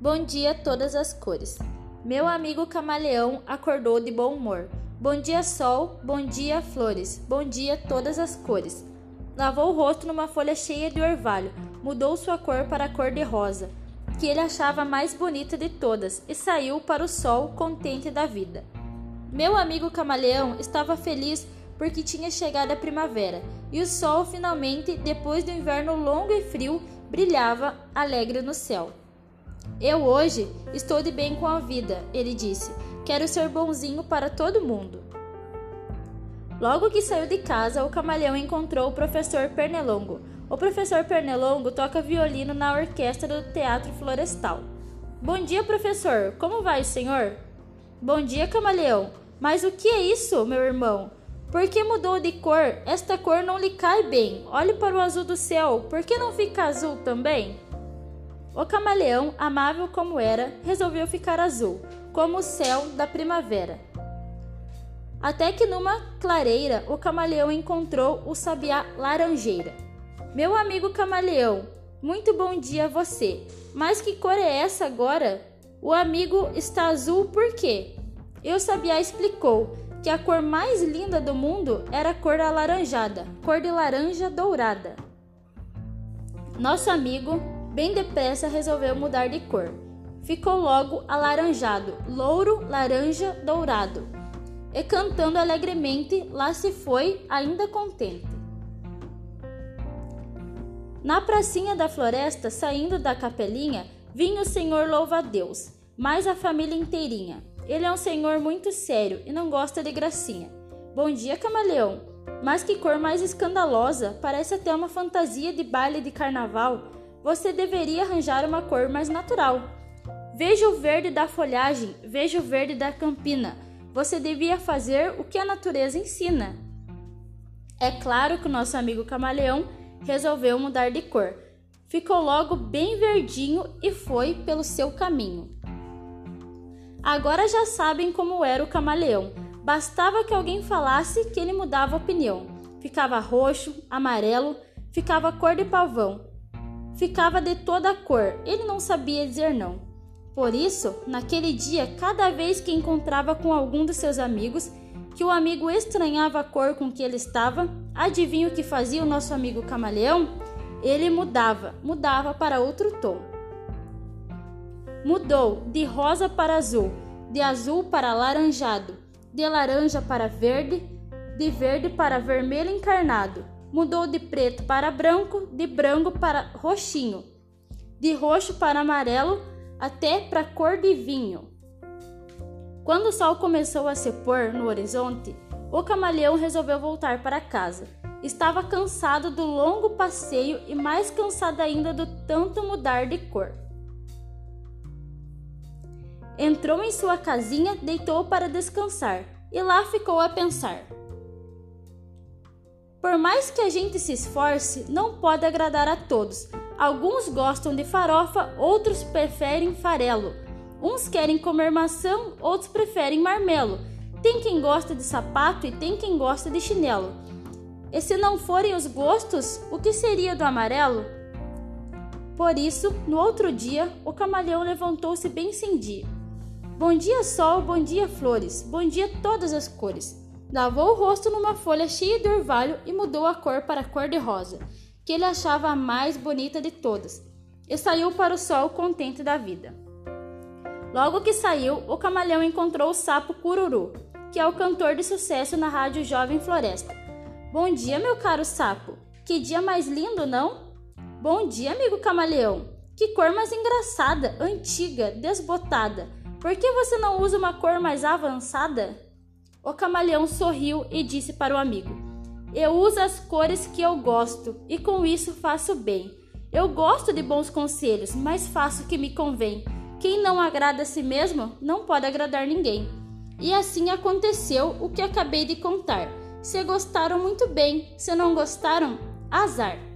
Bom dia, todas as cores. Meu amigo camaleão acordou de bom humor. Bom dia, sol. Bom dia, flores. Bom dia, todas as cores. Lavou o rosto numa folha cheia de orvalho. Mudou sua cor para a cor de rosa, que ele achava mais bonita de todas, e saiu para o sol contente da vida. Meu amigo camaleão estava feliz porque tinha chegado a primavera e o sol finalmente, depois do inverno longo e frio, brilhava alegre no céu. Eu hoje estou de bem com a vida, ele disse. Quero ser bonzinho para todo mundo. Logo que saiu de casa, o camaleão encontrou o professor Pernilongo. O professor Pernilongo toca violino na orquestra do Teatro Florestal. Bom dia, professor. Como vai, senhor? Bom dia, camaleão. Mas o que é isso, meu irmão? Por que mudou de cor? Esta cor não lhe cai bem. Olhe para o azul do céu. Por que não fica azul também? O camaleão, amável como era, resolveu ficar azul, como o céu da primavera. Até que numa clareira o camaleão encontrou o sabiá laranjeira. Meu amigo camaleão, muito bom dia a você. Mas que cor é essa agora? O amigo está azul por quê? E o sabiá explicou que a cor mais linda do mundo era a cor alaranjada, cor de laranja dourada. Nosso amigo, bem depressa, resolveu mudar de cor. Ficou logo alaranjado, louro, laranja, dourado. E cantando alegremente, lá se foi, ainda contente. Na pracinha da floresta, saindo da capelinha, vinha o Senhor louva-a-Deus, mais a família inteirinha. Ele é um senhor muito sério e não gosta de gracinha. Bom dia, camaleão. Mas que cor mais escandalosa! Parece até uma fantasia de baile de carnaval. Você deveria arranjar uma cor mais natural. Veja o verde da folhagem, veja o verde da campina. Você devia fazer o que a natureza ensina. É claro que o nosso amigo camaleão resolveu mudar de cor. Ficou logo bem verdinho e foi pelo seu caminho. Agora já sabem como era o camaleão. Bastava que alguém falasse que ele mudava opinião. Ficava roxo, amarelo, ficava cor de pavão. Ficava de toda a cor, ele não sabia dizer não. Por isso, naquele dia, cada vez que encontrava com algum dos seus amigos, que o amigo estranhava a cor com que ele estava, adivinha o que fazia o nosso amigo camaleão? Ele mudava, mudava para outro tom. Mudou de rosa para azul, de azul para alaranjado, de laranja para verde, de verde para vermelho encarnado. Mudou de preto para branco, de branco para roxinho, de roxo para amarelo, até para cor de vinho. Quando o sol começou a se pôr no horizonte, o camaleão resolveu voltar para casa. Estava cansado do longo passeio e mais cansado ainda do tanto mudar de cor. Entrou em sua casinha, deitou para descansar e lá ficou a pensar. Por mais que a gente se esforce, não pode agradar a todos. Alguns gostam de farofa, outros preferem farelo. Uns querem comer maçã, outros preferem marmelo. Tem quem gosta de sapato e tem quem gosta de chinelo. E se não forem os gostos, o que seria do amarelo? Por isso, no outro dia, o camaleão levantou-se bem sem dia. Bom dia, sol, bom dia, flores, bom dia, todas as cores. Lavou o rosto numa folha cheia de orvalho e mudou a cor para a cor de rosa, que ele achava a mais bonita de todas, e saiu para o sol contente da vida. Logo que saiu, o camaleão encontrou o sapo Cururu, que é o cantor de sucesso na rádio Jovem Floresta. Bom dia, meu caro sapo. Que dia mais lindo, não? Bom dia, amigo camaleão. Que cor mais engraçada, antiga, desbotada. Por que você não usa uma cor mais avançada? O camaleão sorriu e disse para o amigo: Eu uso as cores que eu gosto e com isso faço bem. Eu gosto de bons conselhos, mas faço o que me convém. Quem não agrada a si mesmo não pode agradar ninguém. E assim aconteceu o que acabei de contar. Se gostaram, muito bem. Se não gostaram, azar.